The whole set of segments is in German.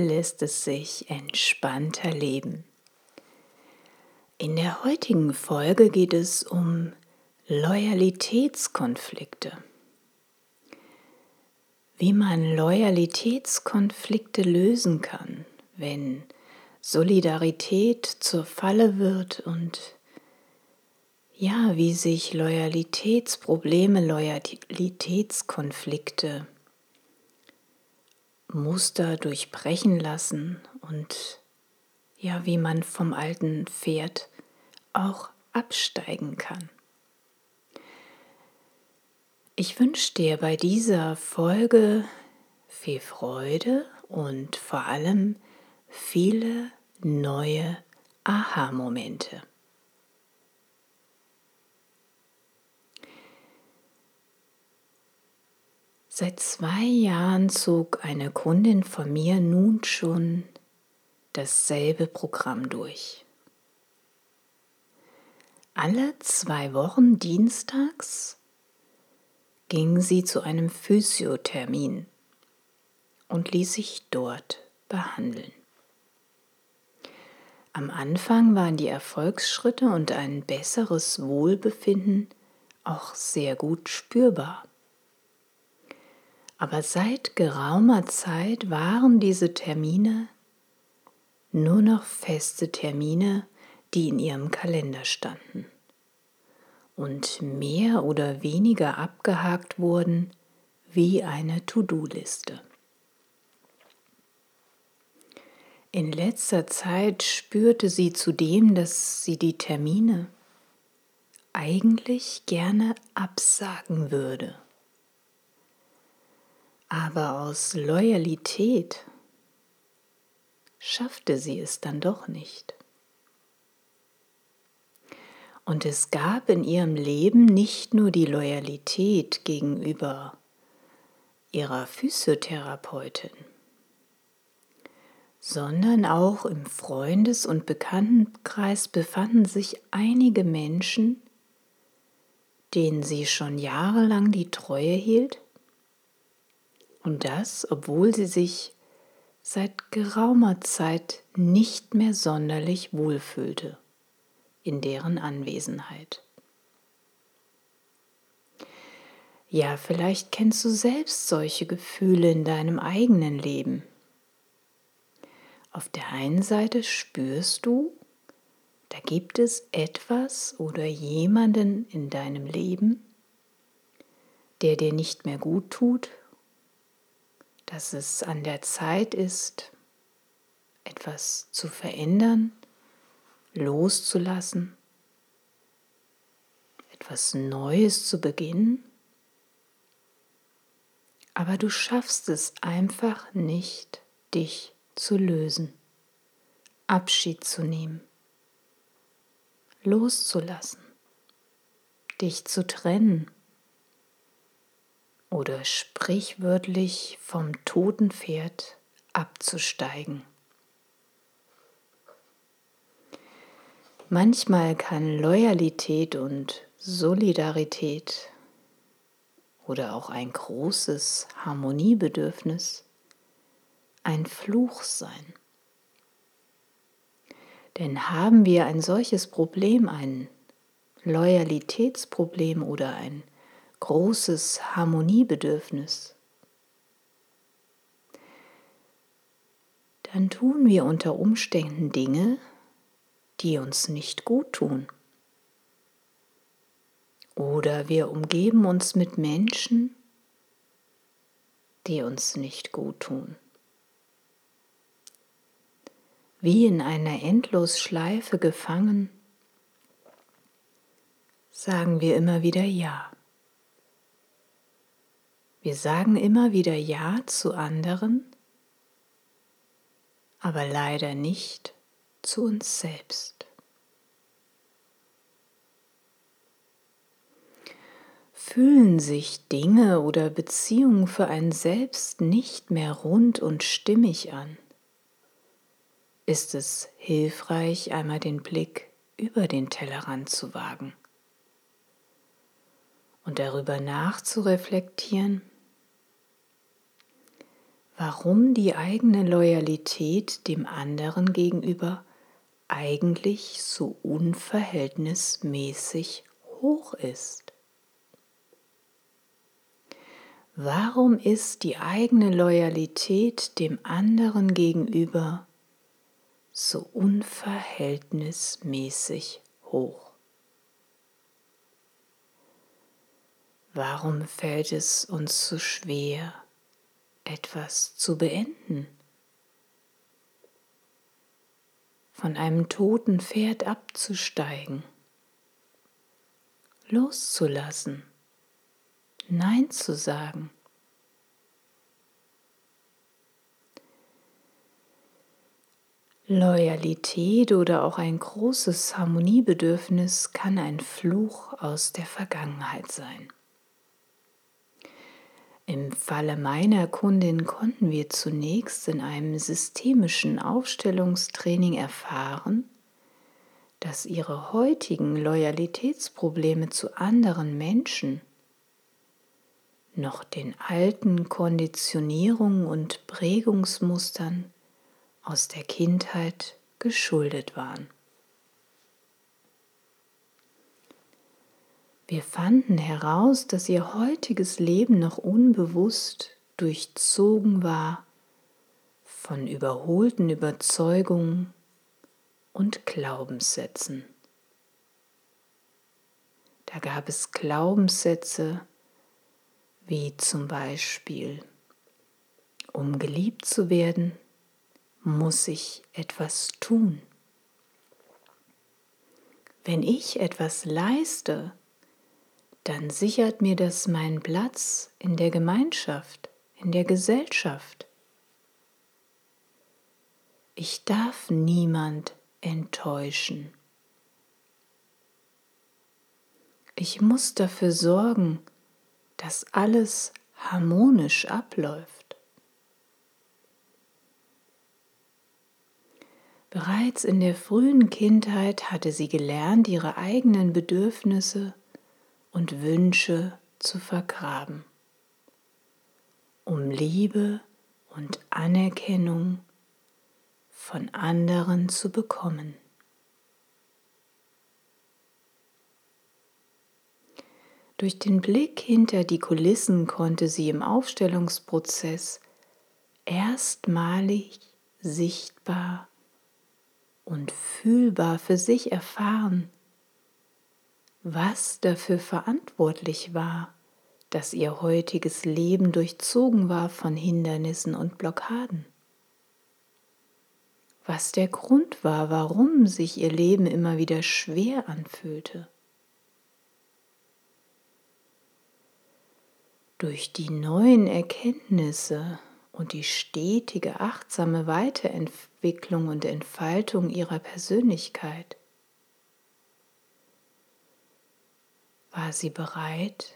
lässt es sich entspannter leben. In der heutigen Folge geht es um Loyalitätskonflikte. Wie man Loyalitätskonflikte lösen kann, wenn Solidarität zur Falle wird und ja, wie sich Loyalitätsprobleme, Loyalitätskonflikte Muster durchbrechen lassen und ja, wie man vom alten Pferd auch absteigen kann. Ich wünsche dir bei dieser Folge viel Freude und vor allem viele neue Aha-Momente. Seit zwei Jahren zog eine Kundin von mir nun schon dasselbe Programm durch. Alle zwei Wochen dienstags ging sie zu einem Physiothermin und ließ sich dort behandeln. Am Anfang waren die Erfolgsschritte und ein besseres Wohlbefinden auch sehr gut spürbar. Aber seit geraumer Zeit waren diese Termine nur noch feste Termine, die in ihrem Kalender standen und mehr oder weniger abgehakt wurden wie eine To-Do-Liste. In letzter Zeit spürte sie zudem, dass sie die Termine eigentlich gerne absagen würde aber aus Loyalität schaffte sie es dann doch nicht. Und es gab in ihrem Leben nicht nur die Loyalität gegenüber ihrer Physiotherapeutin, sondern auch im Freundes- und Bekanntenkreis befanden sich einige Menschen, denen sie schon jahrelang die Treue hielt und das, obwohl sie sich seit geraumer Zeit nicht mehr sonderlich wohlfühlte in deren Anwesenheit. Ja, vielleicht kennst du selbst solche Gefühle in deinem eigenen Leben. Auf der einen Seite spürst du, da gibt es etwas oder jemanden in deinem Leben, der dir nicht mehr gut tut dass es an der Zeit ist, etwas zu verändern, loszulassen, etwas Neues zu beginnen. Aber du schaffst es einfach nicht, dich zu lösen, Abschied zu nehmen, loszulassen, dich zu trennen oder sprichwörtlich vom toten Pferd abzusteigen. Manchmal kann Loyalität und Solidarität oder auch ein großes Harmoniebedürfnis ein Fluch sein. Denn haben wir ein solches Problem, ein Loyalitätsproblem oder ein großes Harmoniebedürfnis, dann tun wir unter Umständen Dinge, die uns nicht gut tun. Oder wir umgeben uns mit Menschen, die uns nicht gut tun. Wie in einer Endlosschleife gefangen, sagen wir immer wieder Ja. Wir sagen immer wieder Ja zu anderen, aber leider nicht zu uns selbst. Fühlen sich Dinge oder Beziehungen für ein Selbst nicht mehr rund und stimmig an, ist es hilfreich, einmal den Blick über den Tellerrand zu wagen und darüber nachzureflektieren, warum die eigene Loyalität dem anderen gegenüber eigentlich so unverhältnismäßig hoch ist. Warum ist die eigene Loyalität dem anderen gegenüber so unverhältnismäßig hoch? Warum fällt es uns so schwer, etwas zu beenden? Von einem toten Pferd abzusteigen, loszulassen, Nein zu sagen. Loyalität oder auch ein großes Harmoniebedürfnis kann ein Fluch aus der Vergangenheit sein. Im Falle meiner Kundin konnten wir zunächst in einem systemischen Aufstellungstraining erfahren, dass ihre heutigen Loyalitätsprobleme zu anderen Menschen noch den alten Konditionierungen und Prägungsmustern aus der Kindheit geschuldet waren. Wir fanden heraus, dass ihr heutiges Leben noch unbewusst durchzogen war von überholten Überzeugungen und Glaubenssätzen. Da gab es Glaubenssätze wie zum Beispiel, um geliebt zu werden, muss ich etwas tun. Wenn ich etwas leiste, dann sichert mir das meinen Platz in der Gemeinschaft, in der Gesellschaft. Ich darf niemand enttäuschen. Ich muss dafür sorgen, dass alles harmonisch abläuft. Bereits in der frühen Kindheit hatte sie gelernt, ihre eigenen Bedürfnisse und Wünsche zu vergraben, um Liebe und Anerkennung von anderen zu bekommen. Durch den Blick hinter die Kulissen konnte sie im Aufstellungsprozess erstmalig sichtbar und fühlbar für sich erfahren, was dafür verantwortlich war, dass ihr heutiges Leben durchzogen war von Hindernissen und Blockaden. Was der Grund war, warum sich ihr Leben immer wieder schwer anfühlte. Durch die neuen Erkenntnisse und die stetige achtsame Weiterentwicklung und Entfaltung ihrer Persönlichkeit war sie bereit,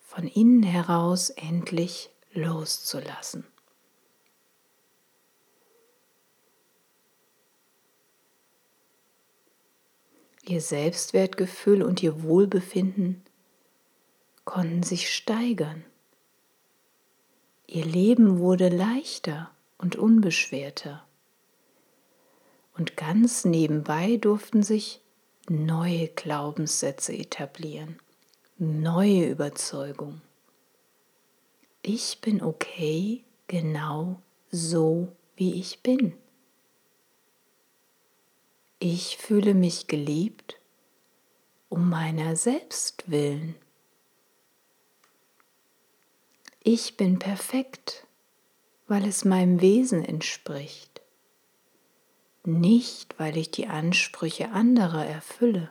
von innen heraus endlich loszulassen. Ihr Selbstwertgefühl und ihr Wohlbefinden konnten sich steigern. Ihr Leben wurde leichter und unbeschwerter. Und ganz nebenbei durften sich neue Glaubenssätze etablieren, neue Überzeugungen. Ich bin okay, genau so, wie ich bin. Ich fühle mich geliebt um meiner selbst willen. Ich bin perfekt, weil es meinem Wesen entspricht, nicht weil ich die Ansprüche anderer erfülle.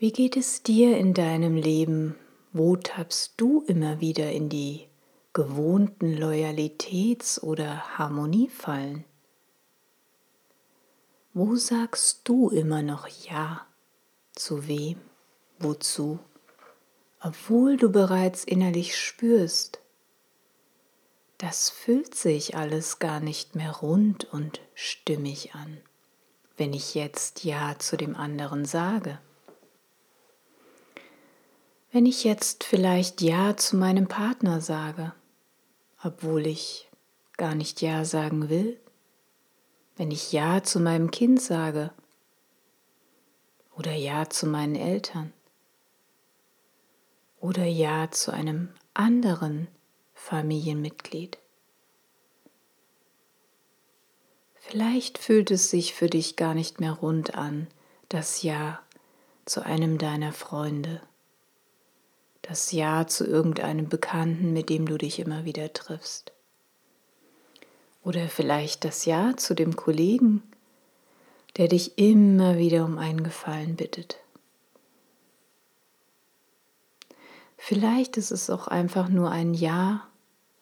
Wie geht es dir in deinem Leben? Wo tappst du immer wieder in die gewohnten Loyalitäts- oder Harmoniefallen? Wo sagst du immer noch Ja? Zu wem? Wozu? Obwohl du bereits innerlich spürst, das fühlt sich alles gar nicht mehr rund und stimmig an, wenn ich jetzt Ja zu dem anderen sage. Wenn ich jetzt vielleicht Ja zu meinem Partner sage, obwohl ich gar nicht Ja sagen will? Wenn ich Ja zu meinem Kind sage oder Ja zu meinen Eltern oder Ja zu einem anderen Familienmitglied? Vielleicht fühlt es sich für dich gar nicht mehr rund an, das Ja zu einem deiner Freunde das Ja zu irgendeinem Bekannten, mit dem du dich immer wieder triffst. Oder vielleicht das Ja zu dem Kollegen, der dich immer wieder um einen Gefallen bittet. Vielleicht ist es auch einfach nur ein Ja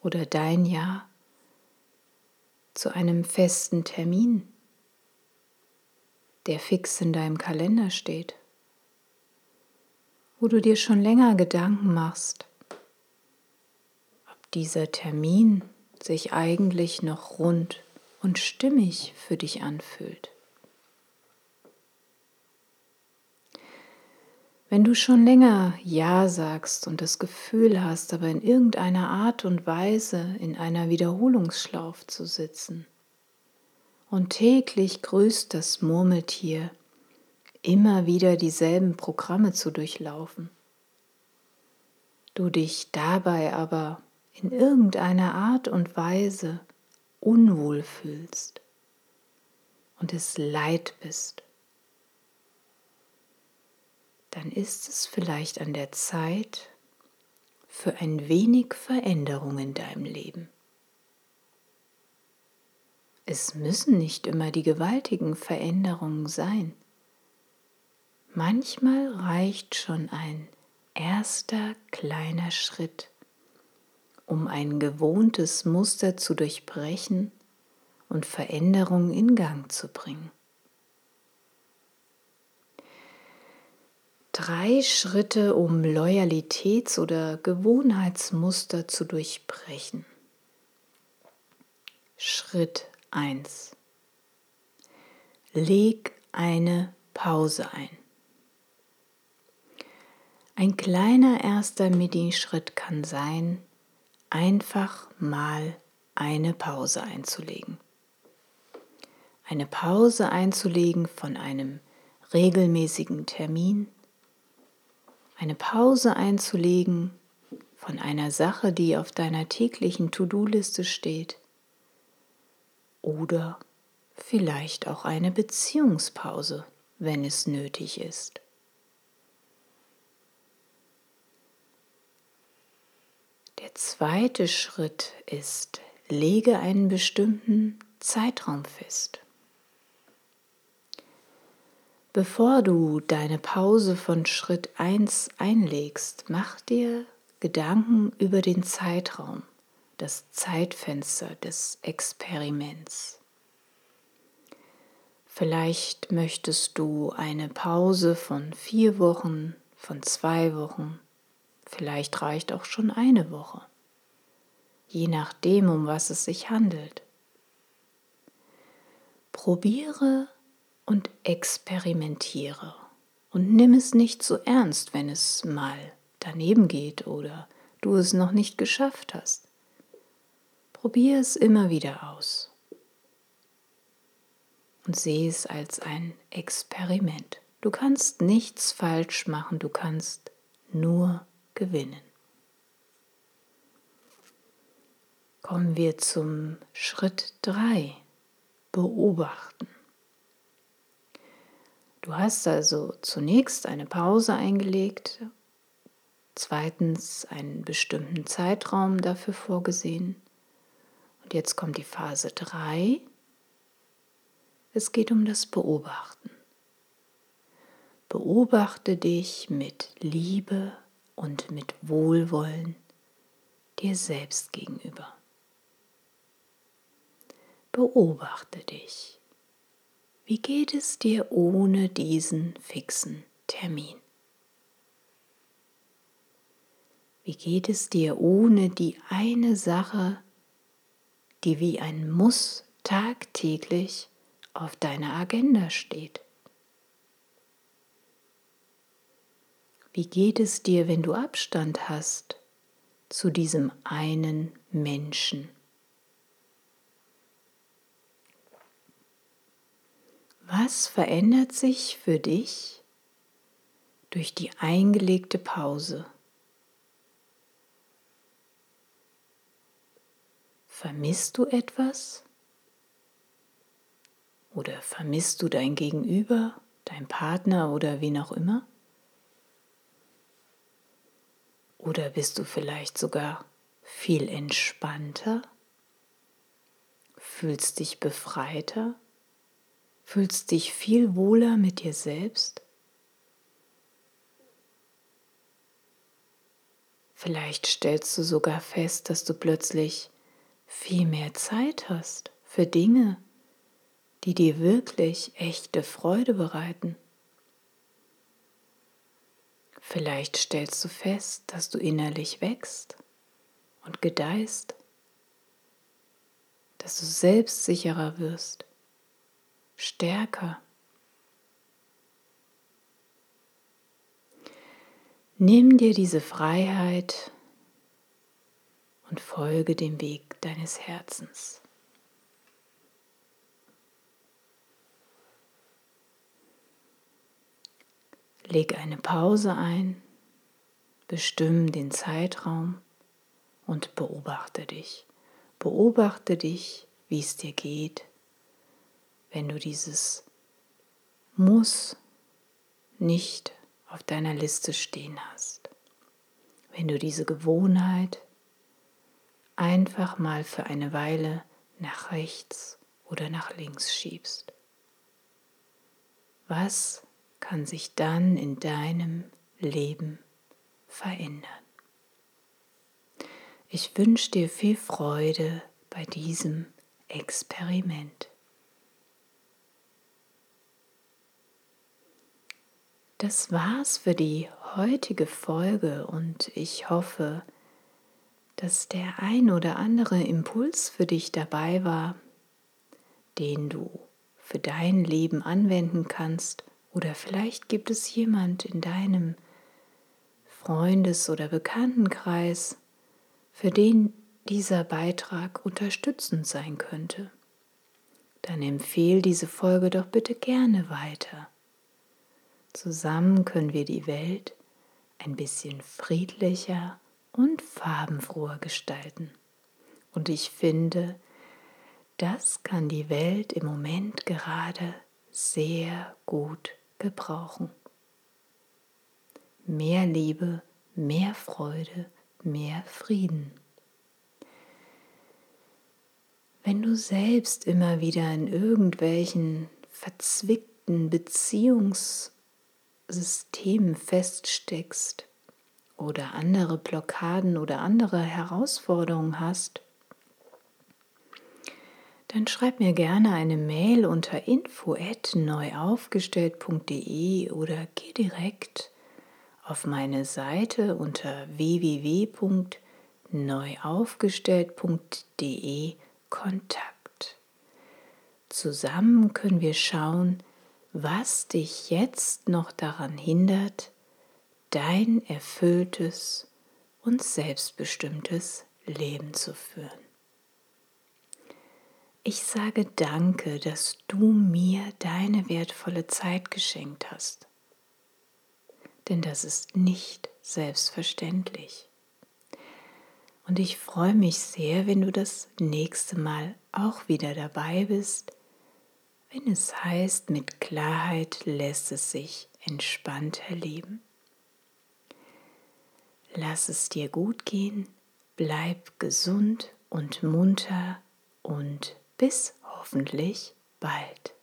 oder dein Ja zu einem festen Termin, der fix in deinem Kalender steht wo du dir schon länger Gedanken machst, ob dieser Termin sich eigentlich noch rund und stimmig für dich anfühlt. Wenn du schon länger Ja sagst und das Gefühl hast, aber in irgendeiner Art und Weise in einer Wiederholungsschlauf zu sitzen und täglich grüßt das Murmeltier immer wieder dieselben Programme zu durchlaufen. Du dich dabei aber in irgendeiner Art und Weise unwohl fühlst und es leid bist, dann ist es vielleicht an der Zeit für ein wenig Veränderung in deinem Leben. Es müssen nicht immer die gewaltigen Veränderungen sein. Manchmal reicht schon ein erster kleiner Schritt, um ein gewohntes Muster zu durchbrechen und Veränderungen in Gang zu bringen. Drei Schritte, um Loyalitäts- oder Gewohnheitsmuster zu durchbrechen. Schritt 1. Leg eine Pause ein. Ein kleiner erster Midi-Schritt kann sein, einfach mal eine Pause einzulegen. Eine Pause einzulegen von einem regelmäßigen Termin. Eine Pause einzulegen von einer Sache, die auf deiner täglichen To-Do-Liste steht. Oder vielleicht auch eine Beziehungspause, wenn es nötig ist. Der zweite Schritt ist, lege einen bestimmten Zeitraum fest. Bevor du deine Pause von Schritt 1 einlegst, mach dir Gedanken über den Zeitraum, das Zeitfenster des Experiments. Vielleicht möchtest du eine Pause von vier Wochen, von zwei Wochen, Vielleicht reicht auch schon eine Woche, je nachdem, um was es sich handelt. Probiere und experimentiere und nimm es nicht so ernst, wenn es mal daneben geht oder du es noch nicht geschafft hast. Probier es immer wieder aus und sehe es als ein Experiment. Du kannst nichts falsch machen, du kannst nur gewinnen. Kommen wir zum Schritt 3. Beobachten. Du hast also zunächst eine Pause eingelegt, zweitens einen bestimmten Zeitraum dafür vorgesehen und jetzt kommt die Phase 3. Es geht um das Beobachten. Beobachte dich mit Liebe und mit Wohlwollen dir selbst gegenüber. Beobachte dich. Wie geht es dir ohne diesen fixen Termin? Wie geht es dir ohne die eine Sache, die wie ein Muss tagtäglich auf deiner Agenda steht? Wie geht es dir, wenn du Abstand hast zu diesem einen Menschen? Was verändert sich für dich durch die eingelegte Pause? Vermisst du etwas? Oder vermisst du dein Gegenüber, dein Partner oder wen auch immer? Oder bist du vielleicht sogar viel entspannter? Fühlst dich befreiter? Fühlst dich viel wohler mit dir selbst? Vielleicht stellst du sogar fest, dass du plötzlich viel mehr Zeit hast für Dinge, die dir wirklich echte Freude bereiten. Vielleicht stellst du fest, dass du innerlich wächst und gedeihst, dass du selbstsicherer wirst, stärker. Nimm dir diese Freiheit und folge dem Weg deines Herzens. Leg eine Pause ein, bestimm den Zeitraum und beobachte dich. Beobachte dich, wie es dir geht, wenn du dieses Muss nicht auf deiner Liste stehen hast. Wenn du diese Gewohnheit einfach mal für eine Weile nach rechts oder nach links schiebst. Was kann sich dann in deinem Leben verändern. Ich wünsche dir viel Freude bei diesem Experiment. Das war's für die heutige Folge und ich hoffe, dass der ein oder andere Impuls für dich dabei war, den du für dein Leben anwenden kannst oder vielleicht gibt es jemand in deinem Freundes- oder Bekanntenkreis, für den dieser Beitrag unterstützend sein könnte. Dann empfehle diese Folge doch bitte gerne weiter. Zusammen können wir die Welt ein bisschen friedlicher und farbenfroher gestalten. Und ich finde, das kann die Welt im Moment gerade sehr gut gebrauchen. Mehr Liebe, mehr Freude, mehr Frieden. Wenn du selbst immer wieder in irgendwelchen verzwickten Beziehungssystemen feststeckst oder andere Blockaden oder andere Herausforderungen hast, dann schreib mir gerne eine Mail unter info@neuaufgestellt.de oder geh direkt auf meine Seite unter www.neuaufgestellt.de Kontakt. zusammen können wir schauen, was dich jetzt noch daran hindert, dein erfülltes und selbstbestimmtes Leben zu führen. Ich sage danke, dass du mir deine wertvolle Zeit geschenkt hast. Denn das ist nicht selbstverständlich. Und ich freue mich sehr, wenn du das nächste Mal auch wieder dabei bist, wenn es heißt, mit Klarheit lässt es sich entspannt erleben. Lass es dir gut gehen, bleib gesund und munter und bis hoffentlich bald.